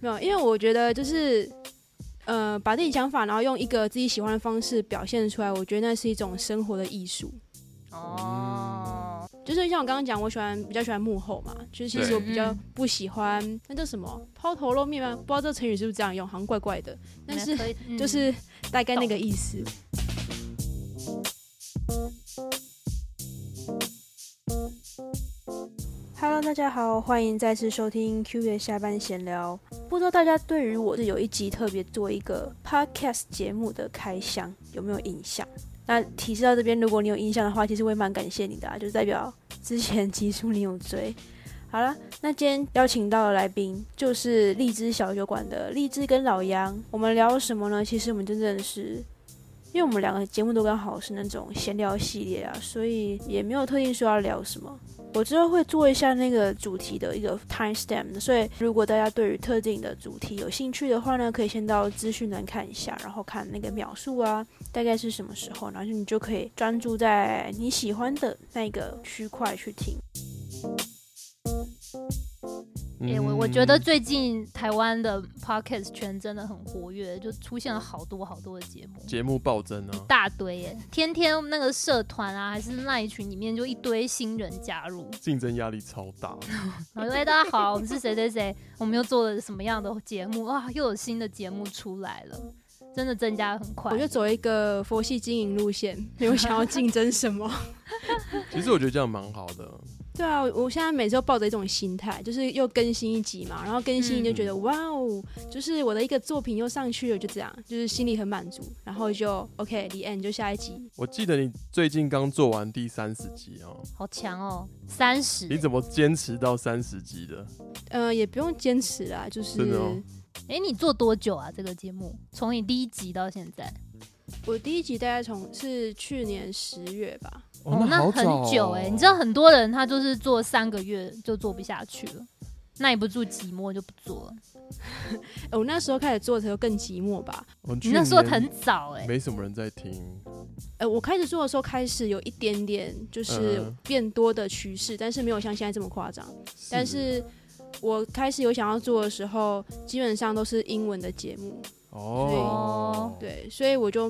没有，因为我觉得就是，呃，把自己想法，然后用一个自己喜欢的方式表现出来，我觉得那是一种生活的艺术。哦，就是像我刚刚讲，我喜欢比较喜欢幕后嘛，就是其实我比较嗯不喜欢那叫什么抛头露面吗？不知道这个成语是不是这样用，好像怪怪的，但是嗯就是大概那个意思。大家好，欢迎再次收听 Q 月下班闲聊。不知道大家对于我是有一集特别做一个 podcast 节目的开箱有没有印象？那提示到这边，如果你有印象的话，其实我也蛮感谢你的啊，就是代表之前集数你有追。好了，那今天邀请到的来宾就是荔枝小酒馆的荔枝跟老杨。我们聊什么呢？其实我们真正是，因为我们两个节目都刚好是那种闲聊系列啊，所以也没有特定说要聊什么。我之后会做一下那个主题的一个 time stamp，所以如果大家对于特定的主题有兴趣的话呢，可以先到资讯栏看一下，然后看那个秒数啊，大概是什么时候，然后你就可以专注在你喜欢的那个区块去听。哎、我我觉得最近台湾的 podcast 圈真的很活跃，就出现了好多好多的节目，节目暴增啊，大堆耶！天天那个社团啊，还是那一群里面就一堆新人加入，竞争压力超大。然后说：“哎、大家好，我们是谁谁谁，我们又做了什么样的节目啊？又有新的节目出来了，真的增加得很快。”我就走一个佛系经营路线，没有想要竞争什么。其实我觉得这样蛮好的，对啊，我我现在每次都抱着一种心态，就是又更新一集嘛，然后更新就觉得、哇哦，就是我的一个作品又上去了，就这样，就是心里很满足，然后就 OK，李 end 就下一集。我记得你最近刚做完第三十集哦，好强哦，三十你，怎么坚持到三十集的？呃，也不用坚持啦，就是真的哦哎、你做多久啊？这个节目从你第一集到现在，我第一集大概从是去年十月吧，哦，那很久哎、你知道很多人他就是做三个月就做不下去了，耐不住寂寞就不做了。呃我那时候开始做的时候更寂寞吧。你那时候很早哎、没什么人在听，呃，我开始做的时候开始有一点点就是嗯变多的趋势，但是没有像现在这么夸张。但是我开始有想要做的时候，基本上都是英文的节目，哦，对，所以我就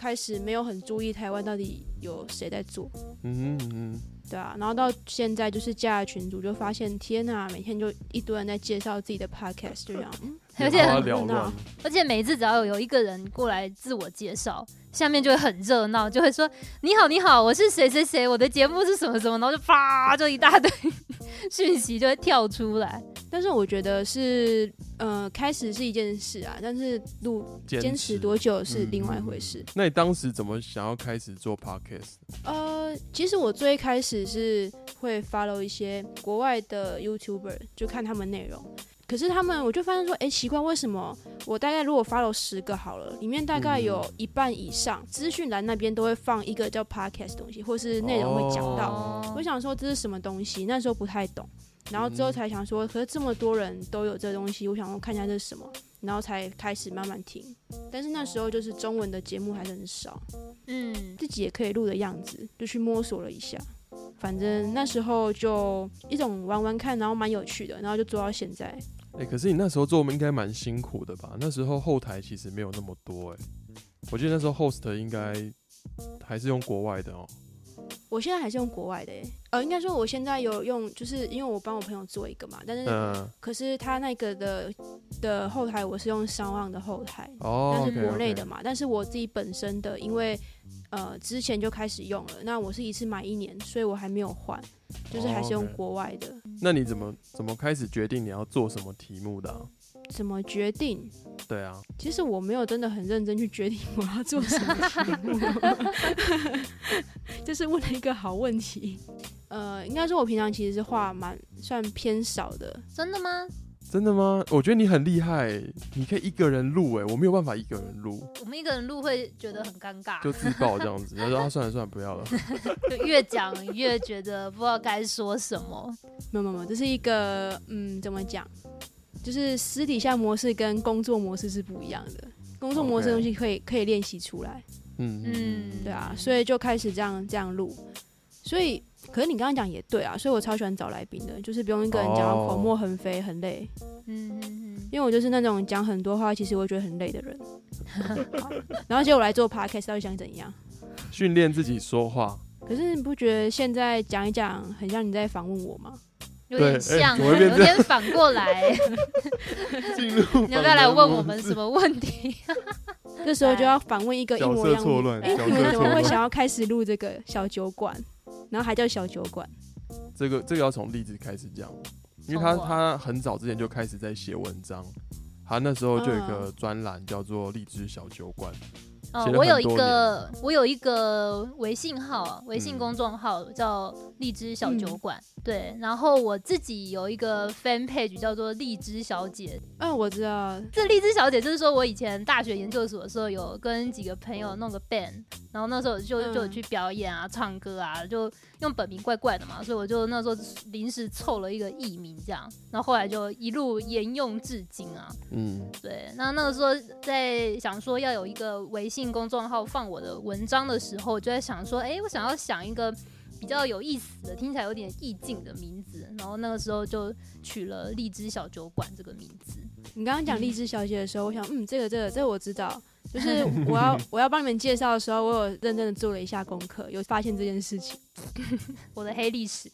开始没有很注意台湾到底有谁在做，嗯哼嗯对啊，然后到现在就是加了群组，就发现天呐，每天就一堆人在介绍自己的 podcast，就这样，嗯，而且很热闹，而且每一次只要有有一个人过来自我介绍，下面就会很热闹，就会说你好你好，我是谁谁谁，我的节目是什么什么，然后就啪就一大堆 讯息就会跳出来。但是我觉得是，呃，开始是一件事啊，但是录坚持多久是另外一回事。那你当时怎么想要开始做 podcast？呃，其实我最开始是会 follow 一些国外的 YouTuber，就看他们内容。可是他们，我就发现说，哎，奇怪，为什么我大概如果 follow 十个好了，里面大概有一半以上资讯栏那边都会放一个叫 podcast 东西，或是内容会讲到。哦我想说这是什么东西，那时候不太懂，然后之后才想说，可是这么多人都有这东西，我想说看一下这是什么，然后才开始慢慢听。但是那时候就是中文的节目还是很少，嗯，自己也可以录的样子，就去摸索了一下。反正那时候就一种玩玩看，然后蛮有趣的，然后就做到现在。哎、可是你那时候做应该蛮辛苦的吧？那时候后台其实没有那么多哎、我记得那时候 host 应该还是用国外的哦、我现在还是用国外的耶，呃，应该说我现在有用，就是因为我帮我朋友做一个嘛，但是、嗯，可是他那个的的后台我是用商望的后台，哦，那是国内的嘛。但是我自己本身的，因为呃之前就开始用了，那我是一次买一年，所以我还没有换，就是还是用国外的。那你怎么怎么开始决定你要做什么题目的啊、怎么决定？对啊，其实我没有真的很认真去决定我要做什么题目，就是问了一个好问题。呃，应该说我平常其实是话蛮算偏少的，真的吗？真的吗？我觉得你很厉害，你可以一个人录哎，我没有办法一个人录，我们一个人录会觉得很尴尬，就自爆这样子。他说啊，算了算了，不要了。就越讲越觉得不知道该说什么。没有没有没有，这是一个嗯，怎么讲？就是私底下模式跟工作模式是不一样的。工作模式的东西可以可以练习出来，嗯嗯，嗯，对啊，所以就开始这样这样录。所以，可是你刚刚讲也对啊，所以我超喜欢找来宾的，就是不用一个人讲到口沫横飞，很累。嗯嗯嗯，因为我就是那种讲很多话，其实我会觉得很累的人。然后结果我来做 podcast，到底想怎样？训练自己说话。可是你不觉得现在讲一讲，很像你在访问我吗？有点像，有点反过来。进入 你要不要来问我们什么问题？这时候就要反问一个一角模一样错乱？哎、角你们怎么会。想要开始录这个小酒馆？然后还叫小酒馆？这个这个要从荔枝开始讲，因为他他很早之前就开始在写文章，他那时候就有一嗯个专栏叫做荔枝小酒馆，哦写，了我有一个我有一个微信号啊，微信嗯公众号叫荔枝小酒馆，对，然后我自己有一个 fan page 叫做荔枝小姐。嗯，我知道。这荔枝小姐就是说我以前大学研究所的时候有跟几个朋友弄个 band，然后那时候就嗯就有去表演啊、唱歌啊，就用本名怪怪的嘛，所以我就那时候临时凑了一个艺名这样，然后后来就一路沿用至今啊。嗯，对，那那个时候在想说要有一个微信公众号放我的文章的时候，就在想说，哎、我想要想一个比较有意思的，听起来有点意境的名字，然后那个时候就取了荔枝小酒馆这个名字。你刚刚讲荔枝小姐的时候，我想，嗯，这个这个这个我知道。就是我要 我要帮你们介绍的时候，我有认真的做了一下功课，有发现这件事情。我的黑历史，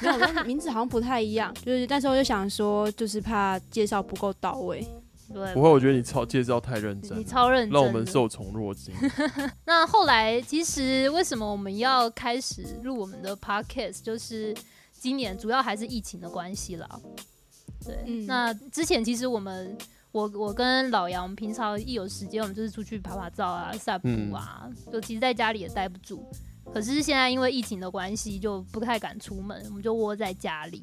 没有，我名字好像不太一样。就是但是我就想说，就是怕介绍不够到位。对不，会，我觉得你超介绍太认真你，超认真，让我们。受宠若惊。那后来其实为什么我们要开始录我们的 podcast，就是今年主要还是疫情的关系啦。对，嗯那之前其实我们。我我跟老杨平常一有时间，我们就是出去拍拍照啊、散步啊，就其实在家里也待不住。可是现在因为疫情的关系，就不太敢出门，我们就窝在家里。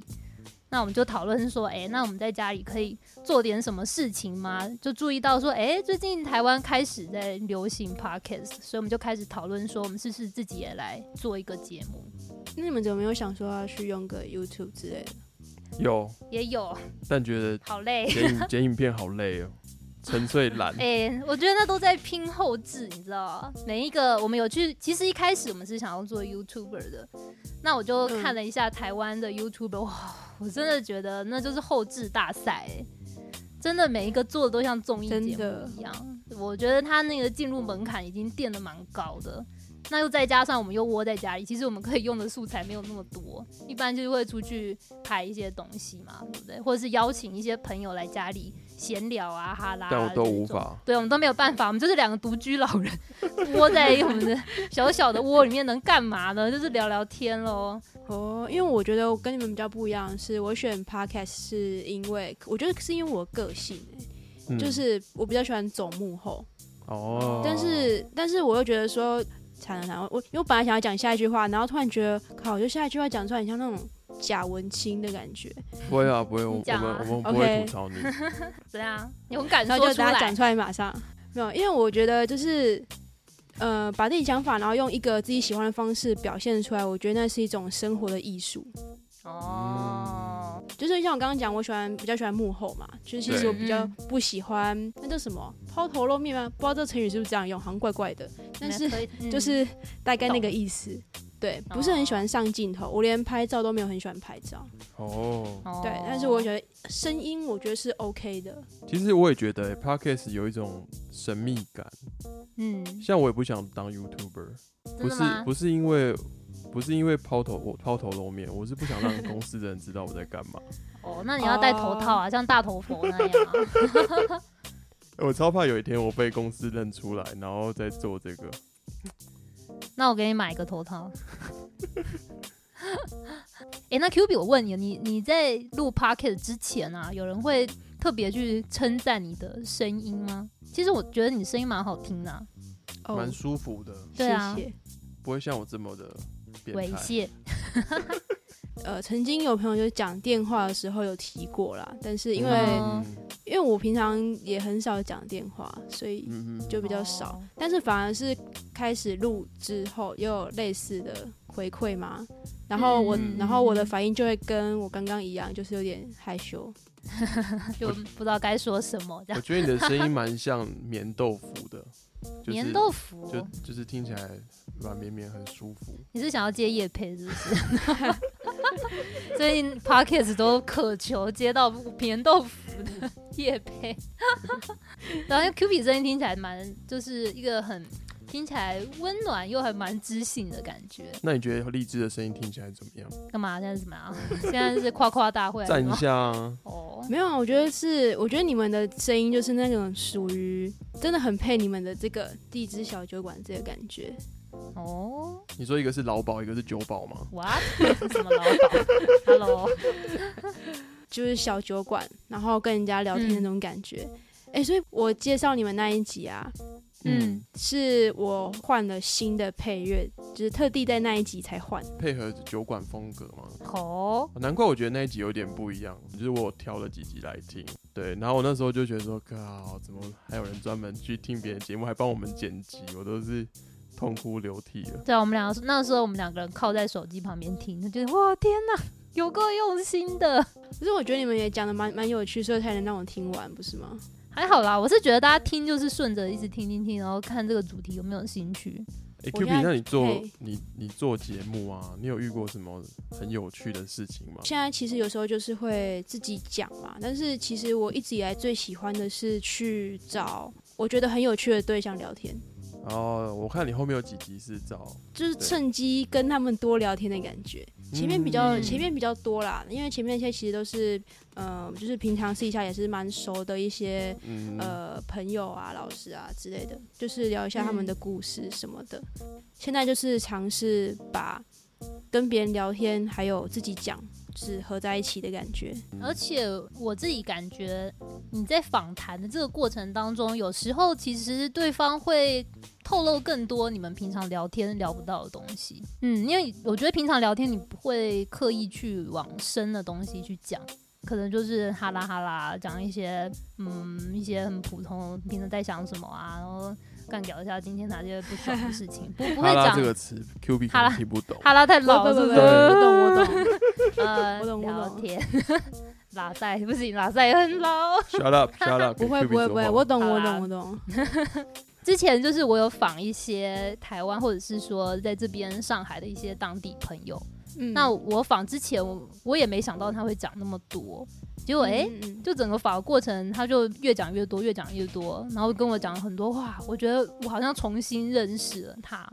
那我们就讨论说，哎、那我们在家里可以做点什么事情吗？就注意到说，哎、最近台湾开始在流行 podcast，所以我们就开始讨论说，我们是不是自己也来做一个节目？那你们怎么没有想说要去用个 YouTube 之类的？有，也有，但觉得好累。剪影 剪影片好累哦，纯粹懒。哎、我觉得那都在拼后置，你知道吗？每一个我们有去，其实一开始我们是想要做 YouTuber 的，那我就看了一下台湾的 YouTuber，、哇，我真的觉得那就是后置大赛、哎真的每一个做的都像综艺节目一样。我觉得他那个进入门槛已经垫的蛮高的。那又再加上我们又窝在家里，其实我们可以用的素材没有那么多，一般就是会出去拍一些东西嘛，对不对？或者是邀请一些朋友来家里闲聊啊、哈拉啊，但我都无法。对，我们都没有办法，我们就是两个独居老人，窝在我们的小小的窝里面，能干嘛呢？就是聊聊天喽。哦，因为我觉得我跟你们比较不一样，是我选 Podcast 是因为我觉得是因为我个性、欸嗯就是我比较喜欢走幕后，哦，但是但是我又觉得说惨了惨了，我因为我本来想要讲下一句话，然后突然觉得靠，我就下一句话讲出来很像那种假文青的感觉，不会啊，不会，我我讲啊们我们不会 OK 吐槽你。怎样？你很敢然后说出来就大家讲？出来马上没有，因为我觉得就是。呃，把自己想法，然后用一个自己喜欢的方式表现出来，我觉得那是一种生活的艺术。哦，就是像我刚刚讲，我喜欢比较喜欢幕后嘛，就是其实我比较嗯不喜欢那叫什么抛头露面吗？不知道这个成语是不是这样用，好像怪怪的，但是 嗯就是大概那个意思。对，不是很喜欢上镜头，我连拍照都没有很喜欢拍照。哦，哦对，但是我觉得声音我觉得是 OK 的。其实我也觉得、欸、podcast 有一种神秘感，嗯，像我也不想当 YouTuber，不是？不是因为不是因为抛头我抛头露面，我是不想让公司的人知道我在干嘛。哦，那你要戴头套啊，像大头佛那样啊。我超怕有一天我被公司认出来，然后再做这个。那我给你买一个头套。哎、那 Q B，我问你，你你在录 Pocket 之前啊，有人会特别去称赞你的声音吗？其实我觉得你声音蛮好听的啊、哦蛮，舒服的，对啊谢谢。不会像我这么的。猥亵。呃，曾经有朋友就讲电话的时候有提过啦，但是因为、嗯因为我平常也很少讲电话，所以就比较少。哦但是反而是开始录之后，又有类似的回馈嘛。然后我，嗯然后我的反应就会跟我刚刚一样，就是有点害羞。就不知道该说什么。我觉得你的声音蛮像棉豆腐的，就是棉豆腐，就就是听起来软绵绵，很舒服。你是想要接叶配是不是？最近 Pocket 都渴求接到棉豆腐的，夜配。然后 Q B 声音听起来蛮，就是一个很听起来温暖又还蛮知性的感觉。那你觉得荔枝的声音听起来怎么样？干嘛？现在是怎么样？现在是夸夸大会还是什么？赞一下啊！哦，没有啊，我觉得是，我觉得你们的声音就是那种属于真的很配你们的这个地支小酒馆这个感觉。哦你说一个是劳保，一个是酒保吗？，what？什么老板？Hello，就是小酒馆，然后跟人家聊天的那种感觉。哎、所以我介绍你们那一集啊，嗯，是我换了新的配乐，就是特地在那一集才换。配合酒馆风格吗？哦，难怪我觉得那一集有点不一样，就是我挑了几集来听，对，然后我那时候就觉得说，靠，怎么还有人专门去听别人节目，还帮我们剪辑，我都是痛哭流涕了。对啊，我们两个那时候我们两个人靠在手机旁边听，就觉得哇天哪，有够用心的。可是我觉得你们也讲的蛮蛮有趣，所以才能让我听完，不是吗？还好啦，我是觉得大家听就是顺着一直听听听，然后看这个主题有没有兴趣。哎、我 q 现 B，那你做你你做节目啊，你有遇过什么很有趣的事情吗？现在其实有时候就是会自己讲嘛，但是其实我一直以来最喜欢的是去找我觉得很有趣的对象聊天，哦我看你后面有几集是找，就是趁机跟他们多聊天的感觉。前面比较、嗯前面比较多啦，因为前面那些其实都是，呃，就是平常私底下也是蛮熟的一些嗯呃朋友啊、老师啊之类的，就是聊一下他们的故事什么的。现在就是尝试把跟别人聊天还有自己讲，就是合在一起的感觉。而且我自己感觉你在访谈的这个过程当中，有时候其实对方会透露更多你们平常聊天聊不到的东西。嗯，因为我觉得平常聊天你不会刻意去往深的东西去讲。可能就是哈啦哈啦讲一些嗯一些很普通，平常在想什么啊，然后干掉一下今天哪些不爽的事情，不不会讲这个词，Q B 可哈拉能听不懂。哈拉太老不不不了不是？我懂我懂。呃，我懂我懂聊天，拉塞不行，拉塞很老。Shut up，Shut up，不会不会不会，我懂我懂我懂。之前就是我有访一些台湾或者是说在这边上海的一些当地朋友，嗯那我访之前我我也没想到他会讲那么多，结果哎，就整个访的过程他就越讲越多，越讲越多，然后跟我讲很多话，我觉得我好像重新认识了他。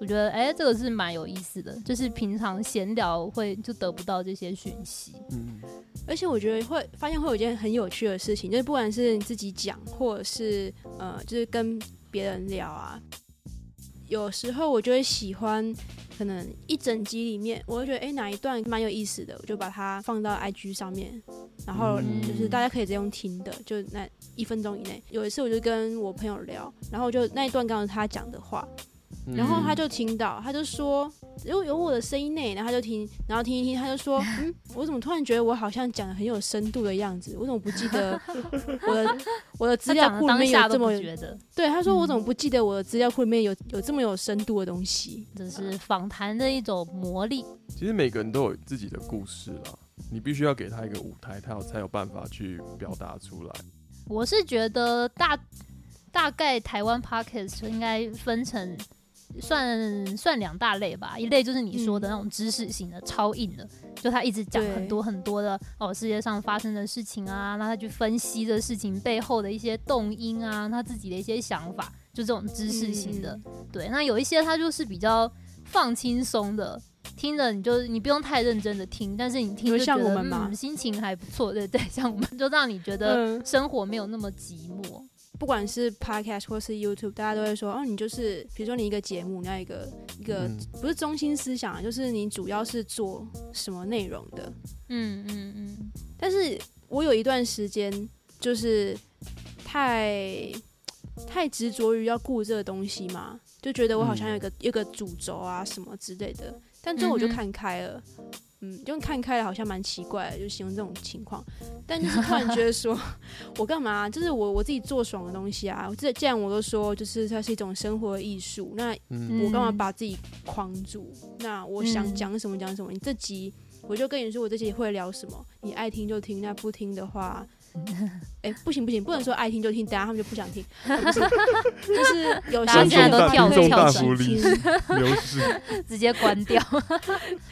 我觉得诶，这个是蛮有意思的，就是平常闲聊会就得不到这些讯息。嗯，而且我觉得会发现会有一件很有趣的事情，就是不管是你自己讲，或者是呃，就是跟别人聊啊，有时候我就会喜欢，可能一整集里面，我会觉得哎哪一段蛮有意思的，我就把它放到 IG 上面，然后嗯就是大家可以直接用听的，就那一分钟以内。有一次我就跟我朋友聊，然后就那一段刚好是他讲的话，嗯然后他就听到，他就说有有我的声音呢，然后他就听，然后听一听，他就说，嗯，我怎么突然觉得我好像讲的很有深度的样子？我怎么不记得 我的我的资料库里面有这么？不觉得，对，他说嗯我怎么不记得我的资料库里面有有这么有深度的东西？这是访谈的一种魔力。其实每个人都有自己的故事啦，你必须要给他一个舞台，他有才有办法去表达出来。我是觉得大大概台湾 podcast 应该分成算算两大类吧，一类就是你说的那种知识型的、超硬的，就他一直讲很多很多的哦世界上发生的事情啊，那他去分析这事情背后的一些动因啊，他自己的一些想法，就这种知识型的。嗯对，那有一些他就是比较放轻松的。听着你就你不用太认真的听，但是你听有像就觉得心情还不错，对对，像我们就让你觉得嗯，生活没有那么寂寞。不管是 podcast 或是 YouTube，大家都会说，哦，你就是比如说你一个节目，你要一个一个、嗯不是中心思想啊，就是你主要是做什么内容的。嗯嗯嗯，但是我有一段时间就是太太执着于要顾这个东西嘛，就觉得我好像有一个、有一个主轴啊什么之类的。但最后我就看开了，嗯，就看开了，好像蛮奇怪的，就形容这种情况。但就是突然觉得说，我干嘛？就是我我自己做爽的东西啊。这既然我都说，就是它是一种生活的艺术，那嗯我干嘛嗯把自己框住？那我想嗯讲什么讲什么。你这集我就跟你说，我这集会聊什么，你爱听就听，那不听的话，哎、不行不行，不能说爱听就听，等下他们就不想听，就是有大家兴趣现在都跳可以跳一起大福利听流失。直接关掉，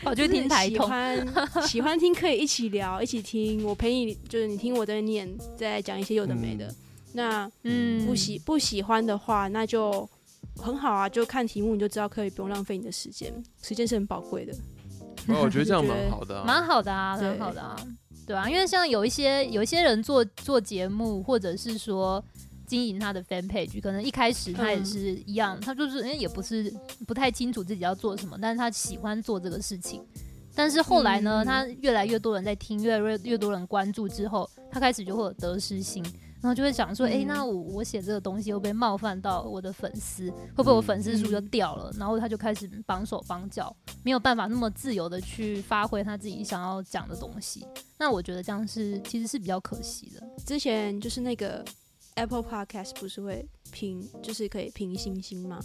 跑去就是喜听台通。欢喜欢听可以一起聊，一起听。我陪你，就是你听我在念，在讲一些有的没的。嗯那嗯，不喜不喜欢的话，那就很好啊，就看题目你就知道可以不用浪费你的时间，时间是很宝贵的。哦我觉得这样蛮好的、啊，蛮好的啊，对蛮好的啊，对啊，因为像有一些有一些人做做节目，或者是说经营他的 fan page，可能一开始他也嗯是一样，他就是也不是不太清楚自己要做什么，但是他喜欢做这个事情。但是后来呢，嗯他越来越多人在听，越来越越多人关注之后，他开始就会有得失心，然后就会讲说，哎，嗯那我我写这个东西会不会冒犯到我的粉丝？会不会我粉丝数就掉了？然后他就开始绑手绑脚，没有办法那么自由的去发挥他自己想要讲的东西。那我觉得这样是其实是比较可惜的。之前就是那个 Apple Podcast 不是会评，就是可以评星星吗？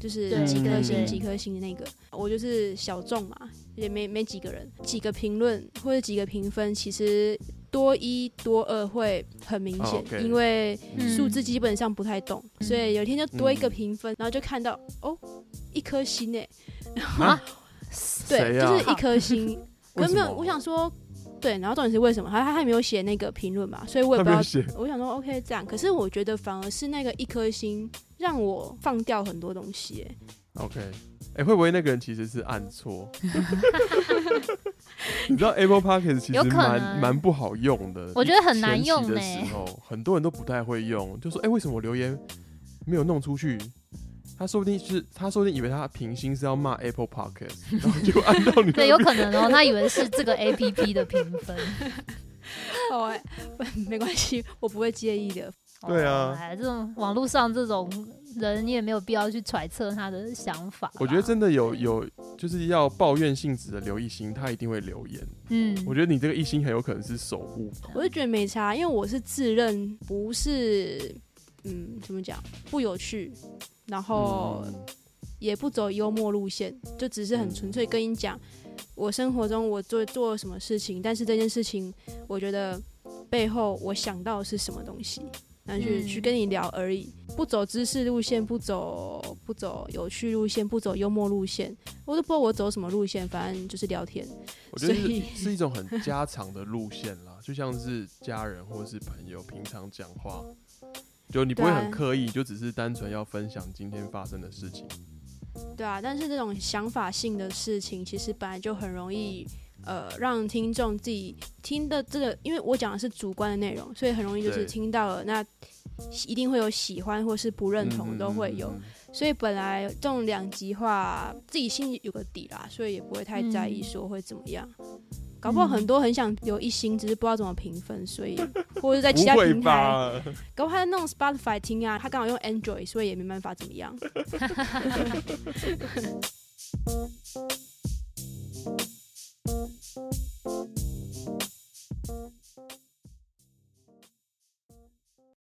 就是几颗星几颗星的那个，我就是小众嘛，也没没几个人，几个评论或者几个评分，其实多一多二会很明显，因为嗯数字基本上不太懂，嗯。所以有一天就多一个嗯评分，然后就看到哦一颗星哎，啊，对，啊？就是一颗星，可是没有，我想说，对，然后重点是为什么？他他还没有写那个评论嘛，所以我也不知道我想说 OK 这样，可是我觉得反而是那个一颗星让我放掉很多东西、欸，OK，哎、会不会那个人其实是按错？你知道 Apple Podcast 其实蛮蛮不好用的，我觉得很难用欸时候，很多人都不太会用，就说哎、为什么我留言没有弄出去？他说不定是他说不定以为他平心是要骂 Apple Podcast，然后就按到你 对，有可能哦，他以为是这个 A P P 的评分。哦、欸，没关系，我不会介意的。对啊。这种网络上这种人，你也没有必要去揣测他的想法。我觉得真的有有就是要抱怨性质的刘一星，他一定会留言。嗯，我觉得你这个一星很有可能是守护，我就觉得没差，因为我是自认不是，嗯，怎么讲，不有趣，然后嗯。也不走幽默路线，就只是很纯粹跟你讲我生活中我做做了什么事情，但是这件事情我觉得背后我想到的是什么东西，然后去、嗯去跟你聊而已，不走知识路线，不走不走有趣路线，不走幽默路线，我都不知道我走什么路线，反正就是聊天。我觉得是是一种很家常的路线啦，就像是家人或是朋友平常讲话，就你不会很刻意，就只是单纯要分享今天发生的事情。对啊，但是这种想法性的事情，其实本来就很容易，呃，让听众自己听的这个，因为我讲的是主观的内容，所以很容易就是听到了，那一定会有喜欢或是不认同，嗯都会有。。嗯嗯所以本来这种两极化，自己心里有个底啦，所以也不会太在意嗯说会怎么样。搞不好很多很想留一星，只是不知道怎么评分，所以或者在其他平台，搞不好他在弄 Spotify 听啊，他刚好用 Android，所以也没办法怎么样。Música